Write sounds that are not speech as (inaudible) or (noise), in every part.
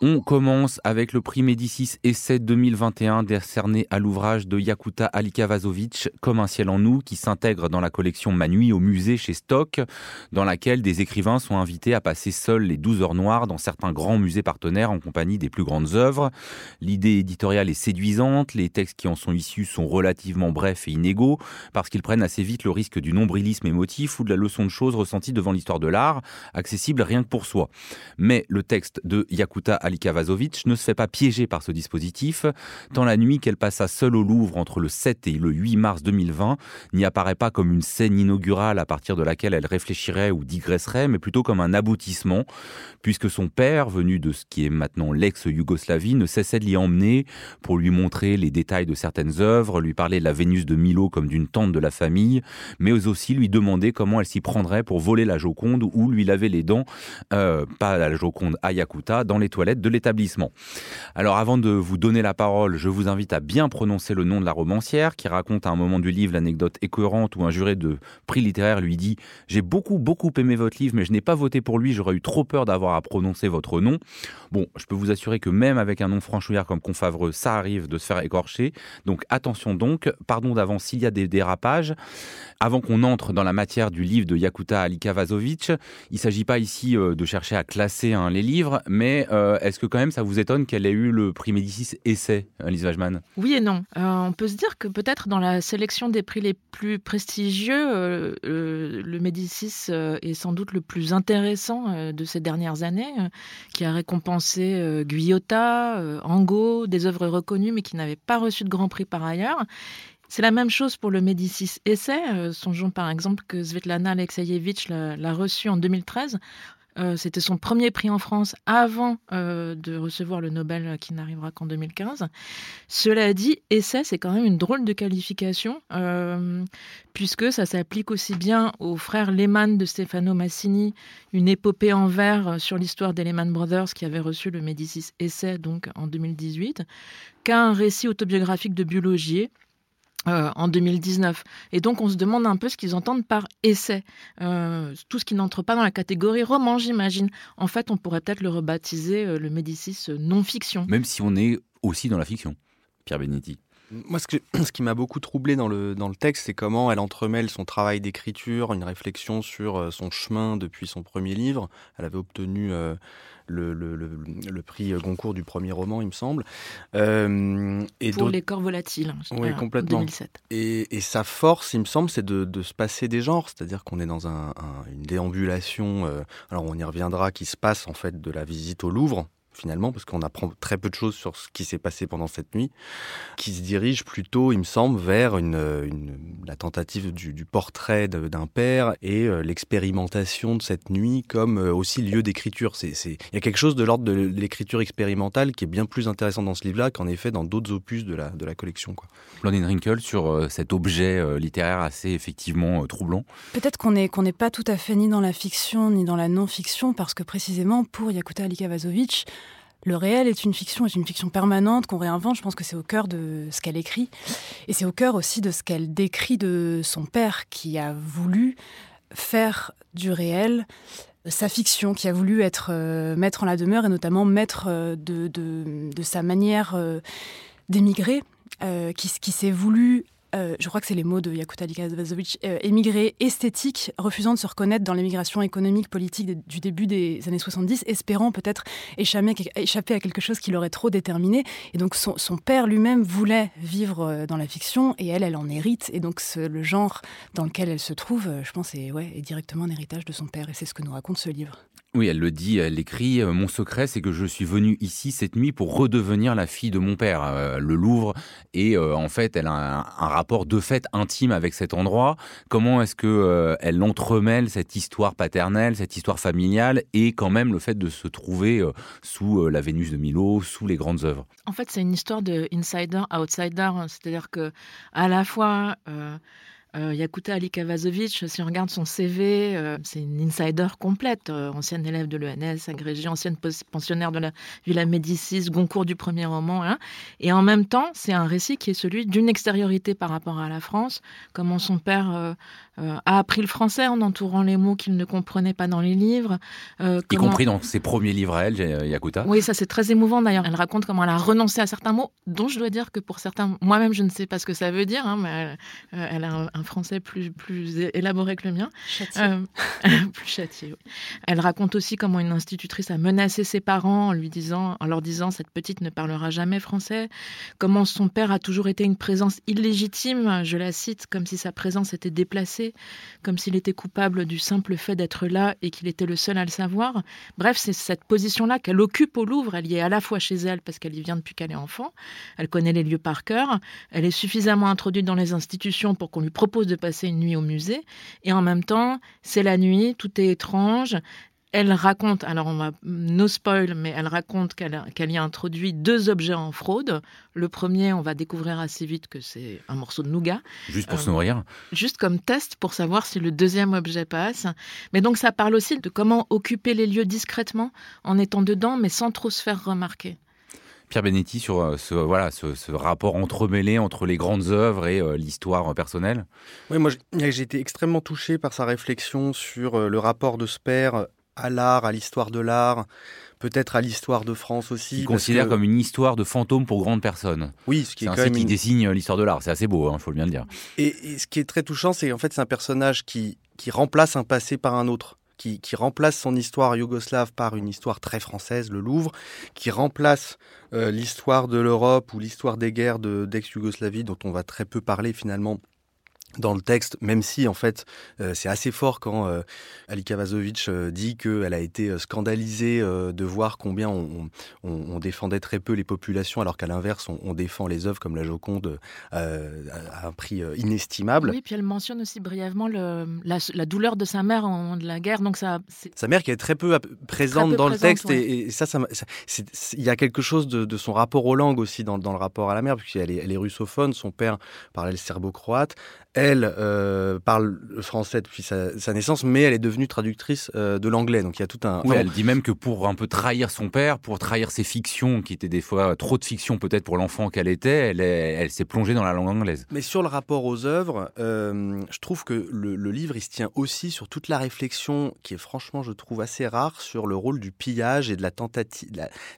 On commence avec le prix Médicis Essai 2021 décerné à l'ouvrage de Yakuta Alikavazovic, Comme un ciel en nous, qui s'intègre dans la collection Manui au musée chez Stock, dans laquelle des écrivains sont invités à passer seuls les 12 heures noires dans certains grands musées partenaires en compagnie des plus grandes œuvres. L'idée éditoriale est séduisante, les textes qui en sont issus sont relativement brefs et inégaux, parce qu'ils prennent assez vite le risque du nombrilisme émotif ou de la leçon de choses ressentie devant l'histoire de l'art, accessible rien que pour soi. Mais le texte de Yakuta Alika Vazovic ne se fait pas piéger par ce dispositif, tant la nuit qu'elle passa seule au Louvre entre le 7 et le 8 mars 2020 n'y apparaît pas comme une scène inaugurale à partir de laquelle elle réfléchirait ou digresserait, mais plutôt comme un aboutissement, puisque son père, venu de ce qui est maintenant l'ex-Yougoslavie, ne cessait de l'y emmener pour lui montrer les détails de certaines œuvres, lui parler de la Vénus de Milo comme d'une tante de la famille, mais aussi lui demander comment elle s'y prendrait pour voler la Joconde ou lui laver les dents, euh, pas la Joconde à Yakuta, dans les toilettes de l'établissement. Alors avant de vous donner la parole, je vous invite à bien prononcer le nom de la romancière qui raconte à un moment du livre l'anecdote écœurante où un juré de prix littéraire lui dit J'ai beaucoup, beaucoup aimé votre livre, mais je n'ai pas voté pour lui, j'aurais eu trop peur d'avoir à prononcer votre nom. Bon, je peux vous assurer que même avec un nom franchouillard comme Confavreux, ça arrive de se faire écorcher. Donc attention donc, pardon d'avance s'il y a des dérapages. Avant qu'on entre dans la matière du livre de Yakuta Alika Vazovic, il ne s'agit pas ici euh, de chercher à classer hein, les livres, mais euh, est-ce que quand même ça vous étonne qu'elle ait eu le prix Médicis Essai, Lise Wajman Oui et non. Euh, on peut se dire que peut-être dans la sélection des prix les plus prestigieux, le Médicis est sans doute le plus intéressant de ces dernières années, qui a récompensé Guyotta, Angot, des œuvres reconnues mais qui n'avaient pas reçu de grand prix par ailleurs. C'est la même chose pour le Médicis Essai. Euh, songeons par exemple que Svetlana Alexeyevich l'a reçu en 2013. Euh, c'était son premier prix en France avant euh, de recevoir le Nobel qui n'arrivera qu'en 2015. Cela dit, essai, c'est quand même une drôle de qualification, puisque ça s'applique aussi bien aux frères Lehman de Stefano Massini, une épopée en vers sur l'histoire des Lehman Brothers qui avait reçu le Médicis Essai donc en 2018, qu'à un récit autobiographique de Biologier euh, en 2019. Et donc on se demande un peu ce qu'ils entendent par essai. Euh, tout ce qui n'entre pas dans la catégorie roman, j'imagine. En fait, on pourrait peut-être le rebaptiser euh, le Médicis non-fiction. Même si on est aussi dans la fiction, Pierre Benetti. Moi, ce, (clears throat) ce qui m'a beaucoup troublé dans le, dans le texte, c'est comment elle entremêle son travail d'écriture, une réflexion sur son chemin depuis son premier livre. Elle avait obtenu le, le, le, prix Goncourt du premier roman, il me semble. Euh, et Pour les corps volatiles, hein, oui, complètement. 2007. Et, et, sa force, il me semble, c'est de, de, se passer des genres, c'est-à-dire qu'on est dans un, une déambulation, euh, alors on y reviendra, qui se passe en fait de la visite au Louvre, finalement, parce qu'on apprend très peu de choses sur ce qui s'est passé pendant cette nuit, qui se dirige plutôt, il me semble, vers une, une la tentative du, du portrait d'un père et euh, l'expérimentation de cette nuit comme euh, aussi lieu d'écriture. Il y a quelque chose de l'ordre de l'écriture expérimentale qui est bien plus intéressant dans ce livre-là qu'en effet dans d'autres opus de la, de la collection. Blondine Wrinkle sur euh, cet objet littéraire assez effectivement troublant. Peut-être qu'on n'est qu'on n'est pas tout à fait ni dans la fiction ni dans la non-fiction parce que précisément pour Yakuta Alikavazovic, le réel est une fiction, est une fiction permanente qu'on réinvente. Je pense que c'est au cœur de ce qu'elle écrit. Et c'est au cœur aussi de ce qu'elle décrit de son père qui a voulu faire du réel sa fiction, qui a voulu être euh, maître en la demeure et notamment maître euh, de, sa manière euh, d'émigrer, qui s'est voulu euh, je crois que c'est les mots de Yakuta Likazovic, euh, émigré esthétique, refusant de se reconnaître dans l'émigration économique, politique du début des années 70, espérant peut-être échapper, à quelque chose qui l'aurait trop déterminé. Et donc son, père lui-même voulait vivre euh, dans la fiction et elle, elle en hérite. Et donc le genre dans lequel elle se trouve, je pense, est directement un héritage de son père. Et c'est ce que nous raconte ce livre. Oui, elle le dit, elle écrit euh, Mon secret, c'est que je suis venue ici cette nuit pour redevenir la fille de mon père, euh, le Louvre. Et euh, en fait, elle a un, rapport de fait intime avec cet endroit. Comment est-ce que elle entremêle cette histoire paternelle, cette histoire familiale, et quand même le fait de se trouver sous la Vénus de Milo, sous les grandes œuvres? En fait, c'est une histoire de insider, outsider. C'est-à-dire que à la fois euh, Yakuta Alikavazovic, si on regarde son CV, euh, c'est une insider complète. Euh, ancienne élève de l'ENS, agrégée, ancienne pensionnaire de la Villa Médicis, Goncourt du premier roman. Hein. Et en même temps, c'est un récit qui est celui d'une extériorité par rapport à la France. Comment son père a appris le français en entourant les mots qu'il ne comprenait pas dans les livres. y compris dans ses premiers livres à elle, Yakuta. Oui, ça c'est très émouvant d'ailleurs. Elle raconte comment elle a renoncé à certains mots, dont je dois dire que pour certains, moi-même je ne sais pas ce que ça veut dire, hein, mais elle, a un, français plus, plus élaboré que le mien. (laughs) plus châtié. Elle raconte aussi comment une institutrice a menacé ses parents en lui disant, en leur disant cette petite ne parlera jamais français. Comment son père a toujours été une présence illégitime, je la cite, comme si sa présence était déplacée, comme s'il était coupable du simple fait d'être là et qu'il était le seul à le savoir. Bref, c'est cette position-là qu'elle occupe au Louvre. Elle y est à la fois chez elle parce qu'elle y vient depuis qu'elle est enfant. Elle connaît les lieux par cœur. Elle est suffisamment introduite dans les institutions pour qu'on lui propose de passer une nuit au musée. Et en même temps, c'est la nuit, tout est étrange. Elle raconte, alors on va no spoil, mais elle raconte qu'elle y a introduit deux objets en fraude. Le premier, on va découvrir assez vite que c'est un morceau de nougat. Juste pour se nourrir. Juste comme test pour savoir si le deuxième objet passe. Mais donc ça parle aussi de comment occuper les lieux discrètement en étant dedans, mais sans trop se faire remarquer. Pierre Benetti sur euh, ce, voilà, ce, rapport entremêlé entre les grandes œuvres et euh, l'histoire personnelle Oui, moi j'ai été extrêmement touché par sa réflexion sur euh, le rapport de Sper à l'art, à l'histoire de l'art, peut-être à l'histoire de France aussi. Il considère comme une histoire de fantôme pour grandes personnes. Oui, ce qui est, quand même qui dessine l'histoire de l'art. C'est assez beau, il hein, faut bien le dire. Et, ce qui est très touchant, c'est en fait c'est un personnage qui, qui remplace un passé par un autre. Qui, qui, remplace son histoire yougoslave par une histoire très française, le Louvre, qui remplace euh, l'histoire de l'Europe ou l'histoire des guerres d'ex-Yougoslavie, dont on va très peu parler finalement dans le texte, même si en fait euh, c'est assez fort quand euh, Alika Vazovic euh, dit qu'elle a été scandalisée de voir combien on, on, défendait très peu les populations, alors qu'à l'inverse on, défend les œuvres comme la Joconde à un prix inestimable. Oui, puis elle mentionne aussi brièvement le, la, douleur de sa mère en de la guerre, donc ça. Sa mère qui est très peu présente dans le texte et, ça, ça, il y a quelque chose de, son rapport aux langues aussi dans, dans le rapport à la mère, puisqu'elle est, elle est russophone, son père parlait le serbo-croate elle euh, parle le français depuis sa, naissance, mais elle est devenue traductrice euh, de l'anglais. Donc il y a tout un. Oui, elle dit même que pour un peu trahir son père, pour trahir ses fictions, qui étaient des fois trop de fictions peut-être pour l'enfant qu'elle était, elle, elle s'est plongée dans la langue anglaise. Mais sur le rapport aux œuvres, euh, je trouve que le, livre, il se tient aussi sur toute la réflexion qui est franchement, je trouve, assez rare sur le rôle du pillage et de la tentative,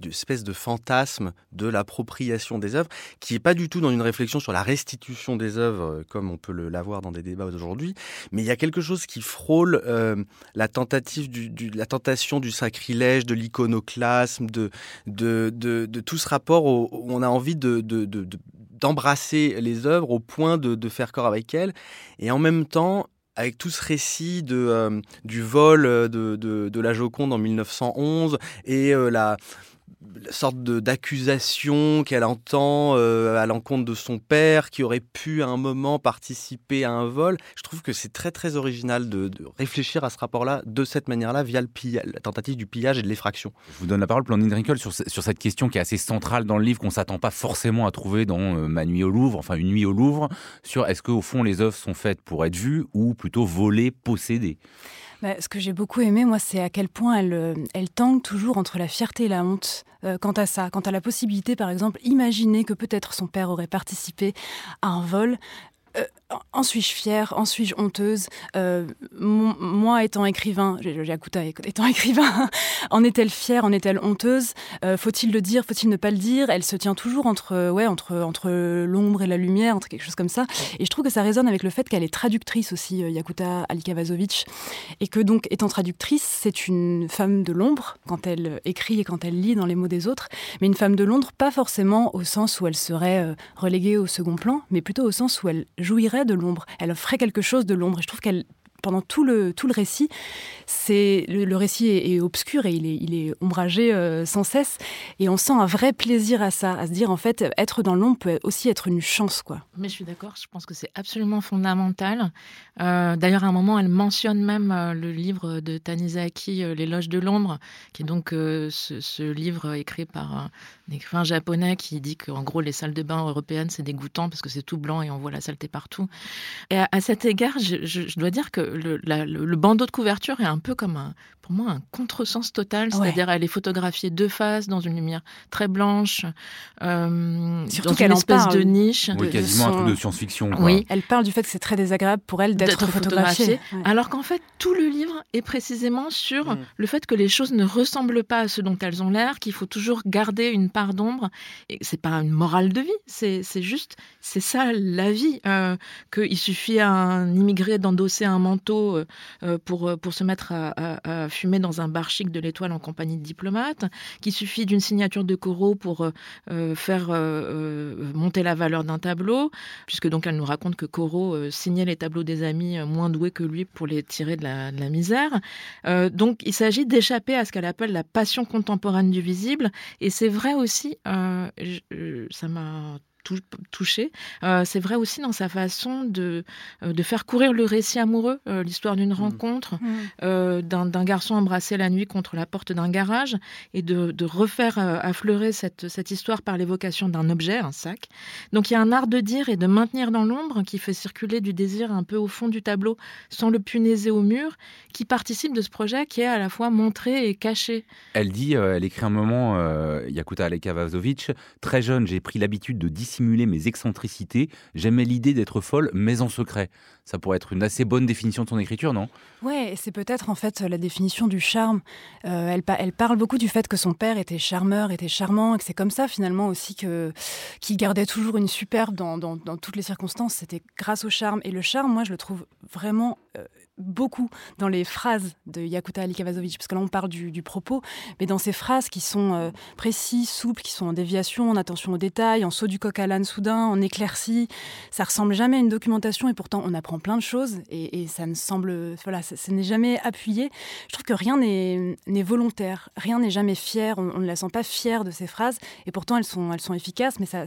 d'une espèce de fantasme de l'appropriation des œuvres, qui n'est pas du tout dans une réflexion sur la restitution des œuvres, comme on peut le l'avoir dans des débats aujourd'hui, mais il y a quelque chose qui frôle euh, la tentative du, la tentation du sacrilège, de l'iconoclasme, de tout ce rapport où on a envie de, d'embrasser les œuvres au point de, faire corps avec elles, et en même temps avec tout ce récit euh, du vol de, de, la Joconde en 1911 et euh, la sorte d'accusation qu'elle entend euh, à l'encontre de son père, qui aurait pu à un moment participer à un vol. Je trouve que c'est très très original de, réfléchir à ce rapport-là de cette manière-là via le la tentative du pillage et de l'effraction. Je vous donne la parole, Blandine Drinkel, sur, sur cette question qui est assez centrale dans le livre, qu'on s'attend pas forcément à trouver dans euh, Ma nuit au Louvre, enfin une nuit au Louvre, sur est-ce qu'au fond les œuvres sont faites pour être vues ou plutôt volées, possédées? Bah, ce que j'ai beaucoup aimé, moi, c'est à quel point elle, euh, tangue toujours entre la fierté et la honte euh, quant à ça, quant à la possibilité, par exemple, imaginer que peut-être son père aurait participé à un vol. Euh, en suis-je fière En suis-je honteuse euh, Moi, étant écrivain, Jakuta étant (laughs) écrivain, en est-elle fière En est-elle honteuse euh, Faut-il le dire Faut-il ne pas le dire Elle se tient toujours entre, ouais, entre, entre l'ombre et la lumière, entre quelque chose comme ça. Et je trouve que ça résonne avec le fait qu'elle est traductrice aussi, Yakuta Alikavazovic, et que donc, étant traductrice, c'est une femme de l'ombre quand elle écrit et quand elle lit dans les mots des autres, mais une femme de l'ombre, pas forcément au sens où elle serait reléguée au second plan, mais plutôt au sens où elle jouirait de l'ombre, elle ferait quelque chose de l'ombre. Et je trouve qu'elle pendant tout le, tout le récit, c'est le, récit est, obscur et il est, ombragé euh, sans cesse. Et on sent un vrai plaisir à ça, à se dire en fait, être dans l'ombre peut aussi être une chance. quoi. Mais je suis d'accord, je pense que c'est absolument fondamental. Euh, d'ailleurs, à un moment, elle mentionne même euh, le livre de Tanizaki, L'éloge de l'ombre, qui est donc ce, livre écrit par un écrivain japonais qui dit qu'en gros, les salles de bain européennes, c'est dégoûtant parce que c'est tout blanc et on voit la saleté partout. Et à, cet égard, je dois dire que le, le, bandeau de couverture est un peu comme un, pour moi un contresens total, c'est-à-dire elle est photographiée de face dans une lumière très blanche, euh, Surtout dans une espèce de niche. Oui, quasiment un truc de science-fiction. Oui, elle parle du fait que c'est très désagréable pour elle d'être photographiée. Alors qu'en fait, tout le livre est précisément sur mm. le fait que les choses ne ressemblent pas à ce dont elles ont l'air, qu'il faut toujours garder une part d'ombre. Et c'est pas une morale de vie, c'est juste, c'est ça la vie. Euh, Qu'il suffit à un immigré d'endosser un manteau euh, pour, pour se mettre à, fumer dans un bar chic de l'étoile en compagnie de diplomates, qu'il suffit d'une signature de Corot pour euh, euh, faire euh, monter la valeur d'un tableau, puisque donc elle nous raconte que Corot signait les tableaux des amis moins doués que lui pour les tirer de la, de la misère. donc il s'agit d'échapper à ce qu'elle appelle la passion contemporaine du visible, et c'est vrai aussi, ça m'a touché. Euh, c'est vrai aussi dans sa façon de, euh, de faire courir le récit amoureux, euh, l'histoire d'une mmh. rencontre, mmh. d'un garçon embrassé la nuit contre la porte d'un garage, et de, de refaire affleurer cette, cette histoire par l'évocation d'un objet, un sac. Donc il y a un art de dire et de maintenir dans l'ombre qui fait circuler du désir un peu au fond du tableau sans le punaiser au mur, qui participe de ce projet qui est à la fois montré et caché. Elle dit, elle écrit un moment, Yakuta Alekavazovic, très jeune, j'ai pris l'habitude de dissimuler mes excentricités. J'aimais l'idée d'être folle, mais en secret. Ça pourrait être une assez bonne définition de son écriture, non? Ouais, c'est peut-être en fait la définition du charme. Euh, elle, elle, parle beaucoup du fait que son père était charmeur, était charmant, et que c'est comme ça finalement aussi que qu'il gardait toujours une superbe dans, dans, toutes les circonstances. C'était grâce au charme. Et le charme, moi, je le trouve vraiment euh, beaucoup dans les phrases de Yakuta Alikavazovic, parce que là on parle du, propos, mais dans ces phrases qui sont euh, précises, souples, qui sont en déviation, en attention aux détails, en saut du coq à l'âne soudain, en éclaircie, ça ressemble jamais à une documentation et pourtant on apprend plein de choses et, ça ne semble, voilà, ça, n'est jamais appuyé. Je trouve que rien n'est volontaire, rien n'est jamais fier, on, ne la sent pas fière de ces phrases et pourtant elles sont, elles sont efficaces, mais ça,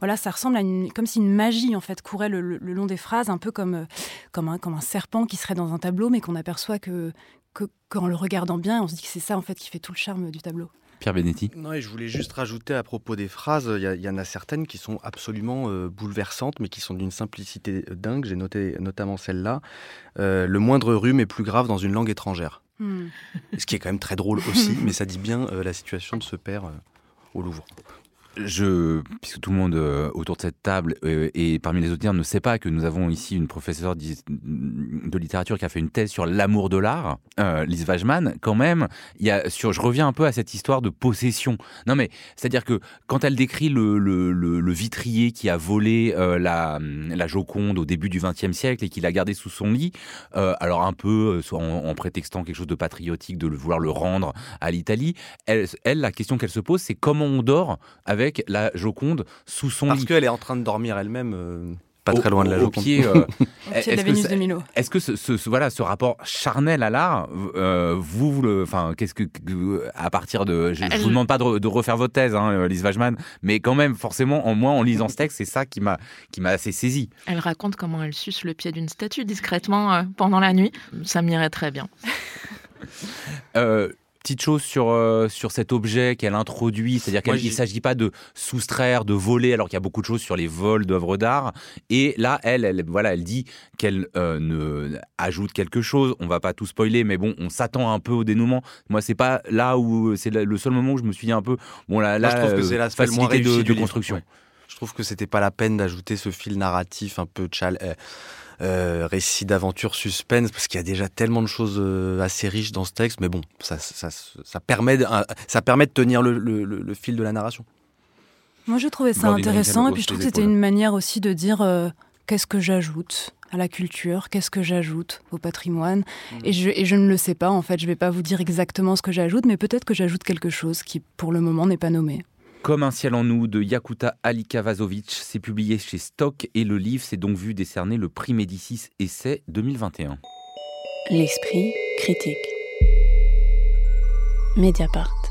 voilà, ça ressemble à comme si une magie en fait courait le, long des phrases, un peu comme, comme, un, comme un serpent qui serait dans un tableau, mais qu'on aperçoit que, qu'en le regardant bien, on se dit que c'est ça en fait qui fait tout le charme du tableau. Pierre Benetti. Non, et je voulais juste rajouter à propos des phrases, il y, en a certaines qui sont absolument euh, bouleversantes, mais qui sont d'une simplicité dingue. J'ai noté notamment celle-là. Euh, le moindre rhume est plus grave dans une langue étrangère. Hmm. Ce qui est quand même très drôle aussi, (laughs) mais ça dit bien euh, la situation de ce père au Louvre puisque tout le monde euh, autour de cette table euh, et parmi les auditeurs ne sait pas que nous avons ici une professeure de littérature qui a fait une thèse sur l'amour de l'art, euh, Lise Wajman, quand même, je reviens un peu à cette histoire de possession. Non mais, c'est-à-dire que quand elle décrit le, le, vitrier qui a volé la, la Joconde au début du XXe siècle et qui l'a gardé sous son lit, alors un peu en, en, prétextant quelque chose de patriotique, de vouloir le rendre à l'Italie, elle, la question qu'elle se pose, c'est comment on dort avec la Joconde sous son Parce qu'elle est en train de dormir elle-même. Euh, pas très loin de la Joconde. Pied, (laughs) euh, de la Vénus de Milo. Est-ce que ce, voilà, ce rapport charnel à l'art, euh, vous, le, enfin, qu'est-ce que, à partir de, je, ne vous demande pas de, refaire votre thèse, hein, Lise Wajman, mais quand même, forcément, en moi, en lisant ce texte, c'est ça qui m'a, qui m'a assez saisi. Elle raconte comment elle suce le pied d'une statue discrètement pendant la nuit. Ça m'irait très bien. euh, petite chose sur, euh, sur cet objet qu'elle introduit, c'est-à-dire qu'il ne s'agit pas de soustraire, de voler, alors qu'il y a beaucoup de choses sur les vols d'œuvres d'art. Et là, elle, elle, voilà, elle dit qu'elle euh, ne ajoute quelque chose. On va pas tout spoiler, mais bon, on s'attend un peu au dénouement. Moi, c'est pas là où c'est le seul moment où je me suis dit un peu, bon là, là, je trouve que c'est la facilité de, de construction. Je trouve que c'était pas la peine d'ajouter ce fil narratif un peu chal euh, euh, récit d'aventure suspense, parce qu'il y a déjà tellement de choses euh, assez riches dans ce texte, mais bon, ça, ça, ça permet, de, ça permet de tenir le, le, fil de la narration. Moi, je trouvais ça intéressant, et puis je trouve que c'était une manière aussi de dire euh, qu'est-ce que j'ajoute à la culture, qu'est-ce que j'ajoute au patrimoine. Mmh. Et, je, et je ne le sais pas, en fait, je ne vais pas vous dire exactement ce que j'ajoute, mais peut-être que j'ajoute quelque chose qui, pour le moment, n'est pas nommé. Comme un ciel en nous de Yakuta Alikavazovic, c'est publié chez Stock et le livre s'est donc vu décerner le prix Médicis Essai 2021. L'esprit critique. Mediapart.